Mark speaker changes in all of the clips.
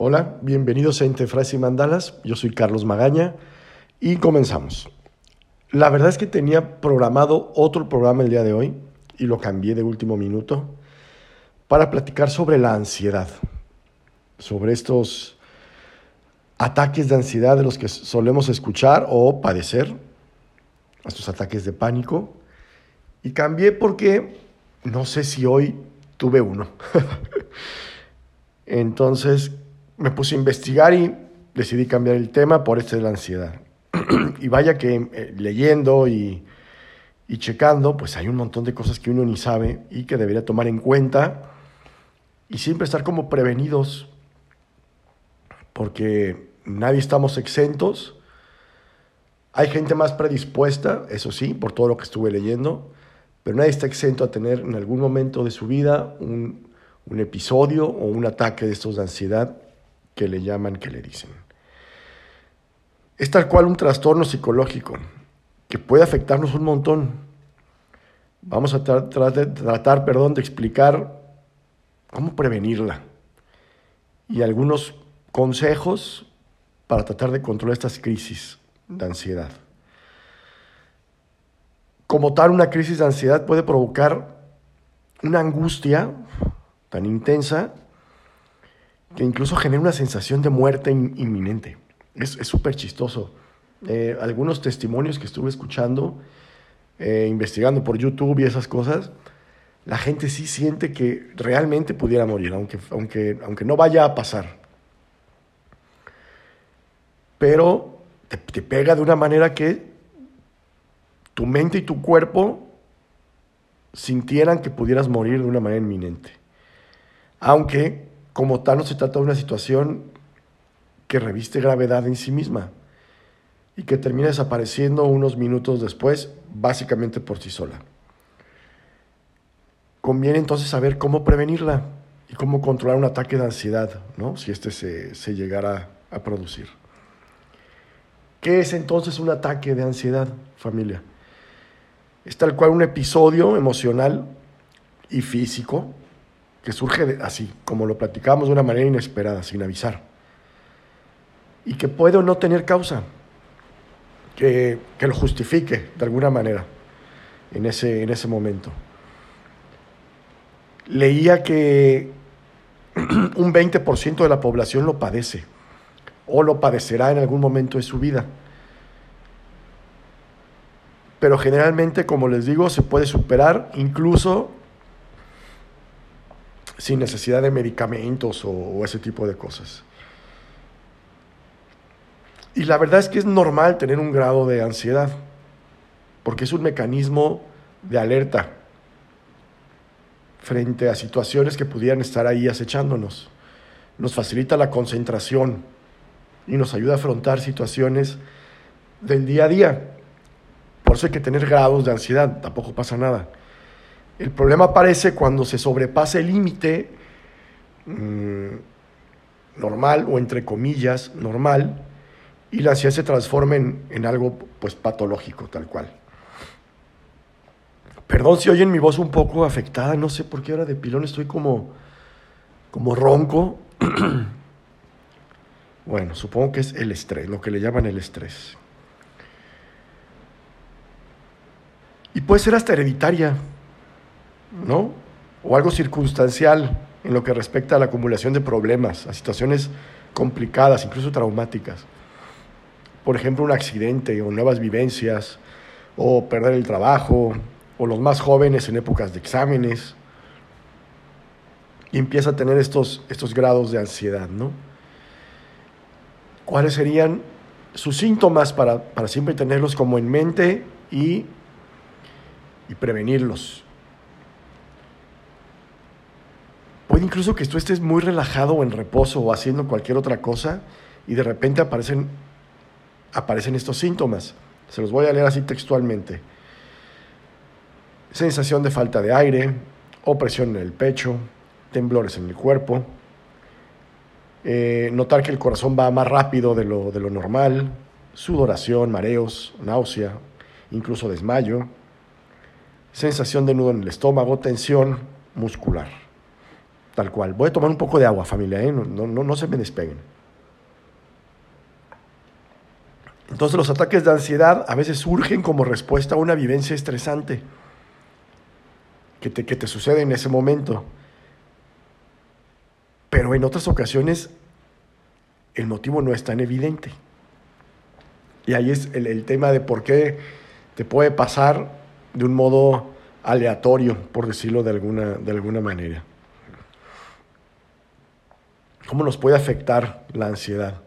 Speaker 1: Hola, bienvenidos a Entre y Mandalas. Yo soy Carlos Magaña y comenzamos. La verdad es que tenía programado otro programa el día de hoy y lo cambié de último minuto para platicar sobre la ansiedad, sobre estos ataques de ansiedad de los que solemos escuchar o padecer, estos ataques de pánico. Y cambié porque no sé si hoy tuve uno. Entonces me puse a investigar y decidí cambiar el tema por este de la ansiedad. y vaya que eh, leyendo y, y checando, pues hay un montón de cosas que uno ni sabe y que debería tomar en cuenta y siempre estar como prevenidos, porque nadie estamos exentos. Hay gente más predispuesta, eso sí, por todo lo que estuve leyendo, pero nadie está exento a tener en algún momento de su vida un, un episodio o un ataque de estos de ansiedad que le llaman, que le dicen. Es tal cual un trastorno psicológico que puede afectarnos un montón. Vamos a tratar, perdón, de explicar cómo prevenirla y algunos consejos para tratar de controlar estas crisis de ansiedad. Como tal, una crisis de ansiedad puede provocar una angustia tan intensa que incluso genera una sensación de muerte inminente. Es súper chistoso. Eh, algunos testimonios que estuve escuchando, eh, investigando por YouTube y esas cosas, la gente sí siente que realmente pudiera morir, aunque, aunque, aunque no vaya a pasar. Pero te, te pega de una manera que tu mente y tu cuerpo sintieran que pudieras morir de una manera inminente. Aunque como tal no se trata de una situación que reviste gravedad en sí misma y que termina desapareciendo unos minutos después, básicamente por sí sola. Conviene entonces saber cómo prevenirla y cómo controlar un ataque de ansiedad, ¿no? si este se, se llegara a producir. ¿Qué es entonces un ataque de ansiedad, familia? Es tal cual un episodio emocional y físico que surge así, como lo platicamos de una manera inesperada, sin avisar. Y que puede o no tener causa, que, que lo justifique de alguna manera en ese, en ese momento. Leía que un 20% de la población lo padece o lo padecerá en algún momento de su vida. Pero generalmente, como les digo, se puede superar incluso sin necesidad de medicamentos o, ese tipo de cosas. Y la verdad es que es normal tener un grado de ansiedad, porque es un mecanismo de alerta frente a situaciones que pudieran estar ahí acechándonos. Nos facilita la concentración y nos ayuda a afrontar situaciones del día a día. Por eso hay que tener grados de ansiedad, tampoco pasa nada. El problema aparece cuando se sobrepasa el límite mm, normal o entre comillas normal y la ansiedad se transforma en, algo pues patológico tal cual. Perdón si oyen mi voz un poco afectada, no sé por qué ahora de pilón estoy como, como ronco. bueno, supongo que es el estrés, lo que le llaman el estrés. Y puede ser hasta hereditaria. ¿No? O algo circunstancial en lo que respecta a la acumulación de problemas, a situaciones complicadas, incluso traumáticas. Por ejemplo, un accidente o nuevas vivencias, o perder el trabajo, o los más jóvenes en épocas de exámenes. Y empieza a tener estos, estos grados de ansiedad, ¿no? ¿Cuáles serían sus síntomas para, para siempre tenerlos como en mente y, y prevenirlos? Incluso que tú estés muy relajado o en reposo o haciendo cualquier otra cosa y de repente aparecen, aparecen estos síntomas. Se los voy a leer así textualmente. Sensación de falta de aire, opresión en el pecho, temblores en el cuerpo, eh, notar que el corazón va más rápido de lo, de lo normal, sudoración, mareos, náusea, incluso desmayo, sensación de nudo en el estómago, tensión muscular. Tal cual. Voy a tomar un poco de agua, familia, ¿eh? no, no, no se me despeguen. Entonces los ataques de ansiedad a veces surgen como respuesta a una vivencia estresante que te, que te sucede en ese momento. Pero en otras ocasiones el motivo no es tan evidente. Y ahí es el, el tema de por qué te puede pasar de un modo aleatorio, por decirlo de alguna, de alguna manera. ¿Cómo nos puede afectar la ansiedad?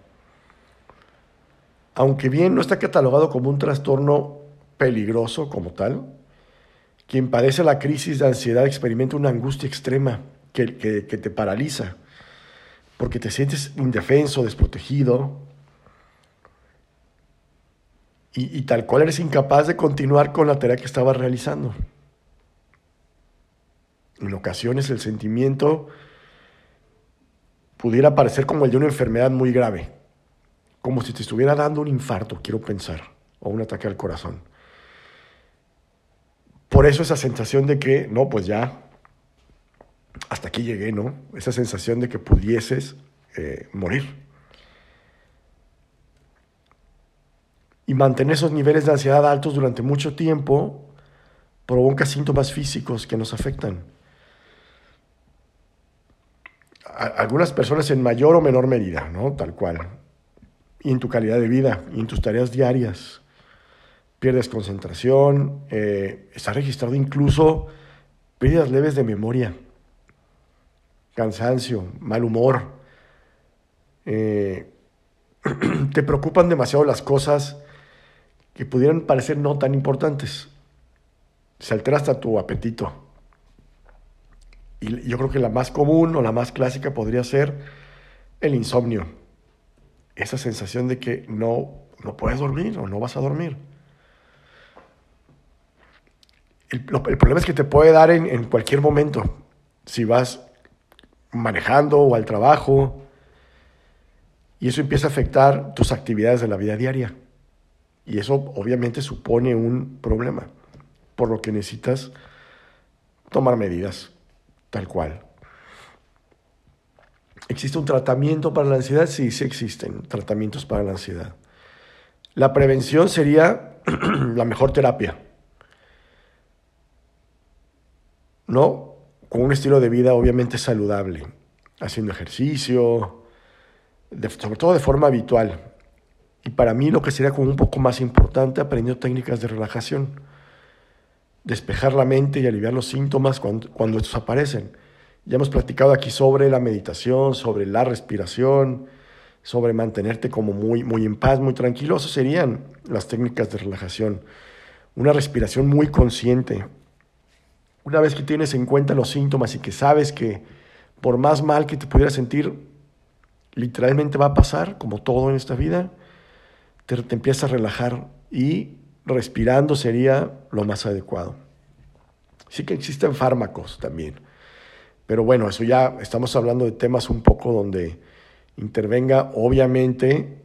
Speaker 1: Aunque bien no está catalogado como un trastorno peligroso como tal, quien padece la crisis de ansiedad experimenta una angustia extrema que, te paraliza, porque te sientes indefenso, desprotegido, y, y, tal cual eres incapaz de continuar con la tarea que estabas realizando. En ocasiones el sentimiento pudiera parecer como el de una enfermedad muy grave, como si te estuviera dando un infarto, quiero pensar, o un ataque al corazón. Por eso esa sensación de que, no, pues ya, hasta aquí llegué, ¿no? Esa sensación de que pudieses eh, morir. Y mantener esos niveles de ansiedad altos durante mucho tiempo provoca síntomas físicos que nos afectan algunas personas en mayor o menor medida, ¿no? Tal cual. Y en tu calidad de vida, y en tus tareas diarias. Pierdes concentración, eh, está registrado incluso pérdidas leves de memoria, cansancio, mal humor. Eh, te preocupan demasiado las cosas que pudieran parecer no tan importantes. Se altera hasta tu apetito y yo creo que la más común o la más clásica podría ser el insomnio. Esa sensación de que no, no puedes dormir o no vas a dormir. El, el problema es que te puede dar en, en cualquier momento. Si vas manejando o al trabajo, y eso empieza a afectar tus actividades de la vida diaria. Y eso obviamente supone un problema, por lo que necesitas tomar medidas tal cual. ¿Existe un tratamiento para la ansiedad? Sí, sí existen tratamientos para la ansiedad. La prevención sería la mejor terapia. ¿No? Con un estilo de vida obviamente saludable, haciendo ejercicio, sobre todo de forma habitual. Y para mí lo que sería como un poco más importante, aprendiendo técnicas de relajación despejar la mente y aliviar los síntomas cuando, cuando estos aparecen. Ya hemos platicado aquí sobre la meditación, sobre la respiración, sobre mantenerte como muy, muy en paz, muy tranquilo. Esas serían las técnicas de relajación. Una respiración muy consciente. Una vez que tienes en cuenta los síntomas y que sabes que por más mal que te pudieras sentir, literalmente va a pasar, como todo en esta vida, te, te empiezas a relajar y respirando sería lo más adecuado. Sí que existen fármacos también, pero bueno, eso ya estamos hablando de temas un poco donde intervenga obviamente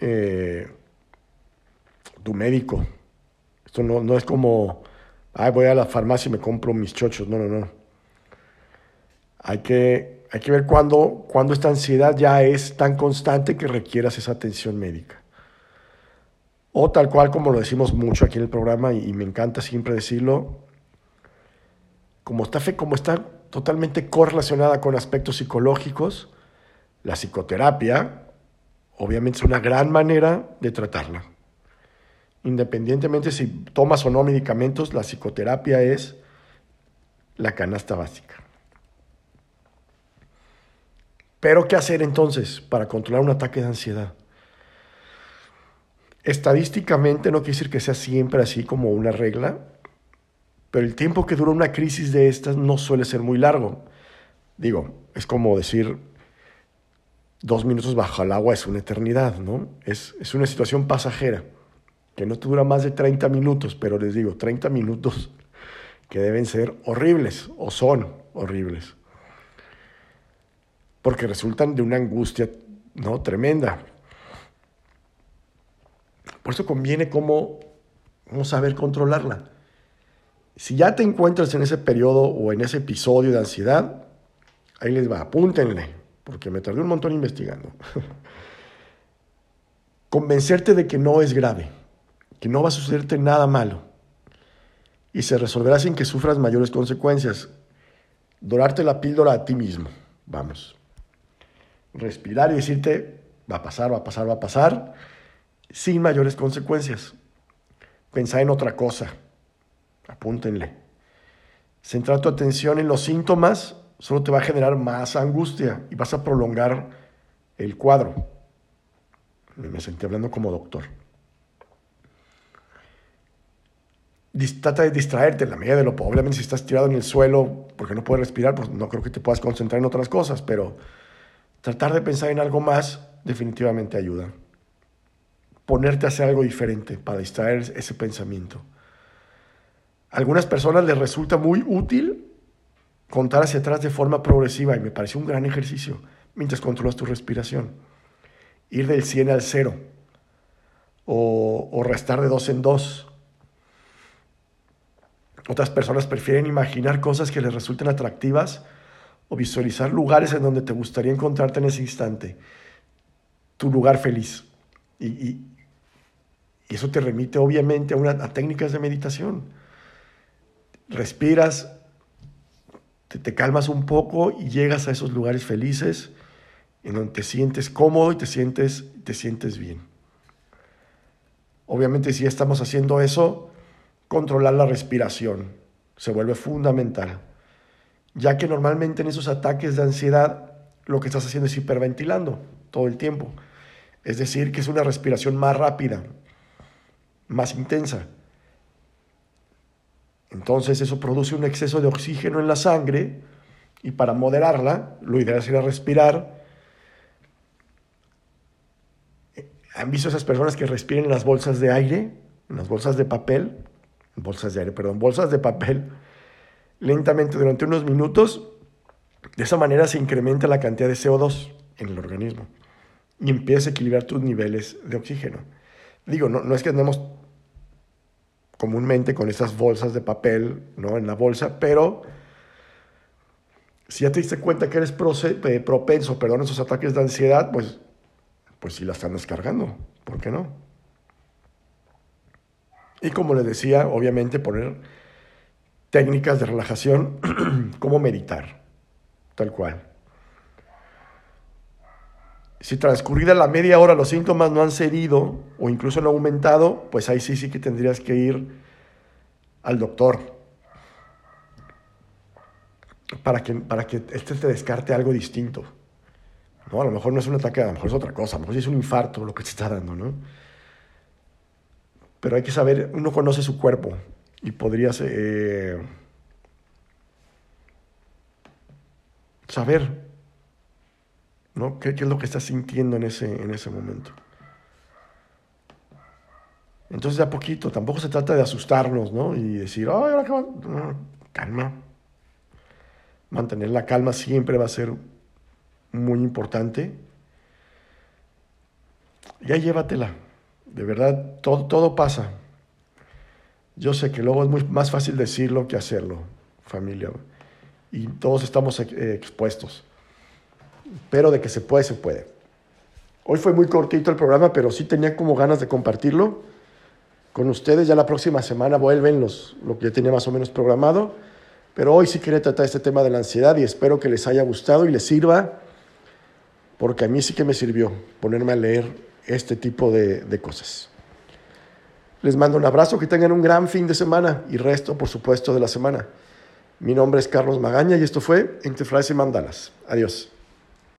Speaker 1: eh, tu médico. Esto no, no es como, Ay, voy a la farmacia y me compro mis chochos, no, no, no. Hay que, hay que ver cuándo, cuando esta ansiedad ya es tan constante que requieras esa atención médica. O tal cual como lo decimos mucho aquí en el programa y, me encanta siempre decirlo, como está, como está totalmente correlacionada con aspectos psicológicos, la psicoterapia obviamente es una gran manera de tratarla. Independientemente si tomas o no medicamentos, la psicoterapia es la canasta básica. Pero ¿qué hacer entonces para controlar un ataque de ansiedad? Estadísticamente no quiere decir que sea siempre así como una regla, pero el tiempo que dura una crisis de estas no suele ser muy largo. Digo, es como decir, dos minutos bajo el agua es una eternidad, ¿no? Es, es una situación pasajera, que no dura más de 30 minutos, pero les digo, 30 minutos que deben ser horribles o son horribles, porque resultan de una angustia ¿no? tremenda. Por eso conviene cómo, cómo saber controlarla. Si ya te encuentras en ese periodo o en ese episodio de ansiedad, Ahí les va, apúntenle, porque me tardé un montón investigando. Convencerte de que no es grave, que no va a sucederte nada malo y se resolverá sin que sufras mayores consecuencias. Dorarte la píldora a ti mismo, vamos. Respirar y decirte, va a pasar, va a pasar, va a pasar, sin mayores consecuencias. Pensar en otra cosa, apúntenle. Centrar tu atención en los síntomas solo te va a generar más angustia y vas a prolongar el cuadro. Me sentí hablando como doctor. trata de distraerte en la medida de lo Obviamente, si estás tirado en el suelo porque no puedes respirar, pues no creo que te puedas concentrar en otras cosas, pero tratar de pensar en algo más definitivamente ayuda. Ponerte a hacer algo diferente para distraer ese pensamiento. Algunas personas les resulta muy útil contar hacia atrás de forma progresiva y me parece un gran ejercicio mientras controlas tu respiración. Ir del 100 al 0 o, restar de 2 en 2 otras personas prefieren imaginar cosas que les resulten atractivas o visualizar lugares en donde te gustaría encontrarte en ese instante. Tu lugar feliz. Y, eso te remite obviamente a técnicas de meditación. Respiras, te, te, calmas un poco y llegas a esos lugares felices en donde te sientes cómodo y te sientes, te sientes bien. Obviamente si estamos haciendo eso, controlar la respiración. Se vuelve fundamental, ya que normalmente en esos ataques de ansiedad lo que estás haciendo es hiperventilando todo el tiempo. Es decir, que es una respiración más rápida, más intensa. Entonces eso produce un exceso de oxígeno en la sangre y para moderarla, lo ideal es ir a respirar. ¿Han visto esas personas que respiran en las bolsas de aire, en las bolsas de papel? bolsas de aire, perdón, bolsas de papel lentamente durante unos minutos. De esa manera se incrementa la cantidad de CO2 en el organismo y empieza a equilibrar tus niveles de oxígeno. Digo, no, no es que andemos comúnmente con esas bolsas de papel ¿no? en la bolsa, pero si ya te diste cuenta que eres eh, propenso perdón, a esos ataques de ansiedad, pues, pues sí la están descargando. ¿Por qué no? Y como les decía, obviamente poner técnicas de relajación como meditar, tal cual. Si transcurrida la media hora los síntomas no han cedido o incluso han aumentado, pues ahí sí sí que tendrías que ir al doctor para que, para que este te descarte algo distinto. ¿no? A lo mejor no es un ataque, a lo mejor es otra cosa, a lo mejor es un infarto lo que te está dando, ¿no? Pero hay que saber, uno conoce su cuerpo y podrías eh, saber ¿no? ¿Qué, es lo que estás sintiendo en ese, en ese momento. Entonces, de a poquito, tampoco se trata de asustarnos, ¿no? Y decir, ay, ahora qué va. calma. Mantener la calma siempre va a ser muy importante. Ya llévatela. De verdad, todo, todo pasa. Yo sé que luego es muy más fácil decirlo que hacerlo, familia. Y todos estamos eh, expuestos. Pero de que se puede, se puede. Hoy fue muy cortito el programa, pero sí tenía como ganas de compartirlo con ustedes. Ya la próxima semana vuelven los, lo que ya tenía más o menos programado. Pero hoy sí quería tratar este tema de la ansiedad y espero que les haya gustado y les sirva, porque a mí sí que me sirvió ponerme a leer este tipo de, cosas. Les mando un abrazo, que tengan un gran fin de semana y resto, por supuesto, de la semana. Mi nombre es Carlos Magaña y esto fue Entre Frases y Mandalas. Adiós.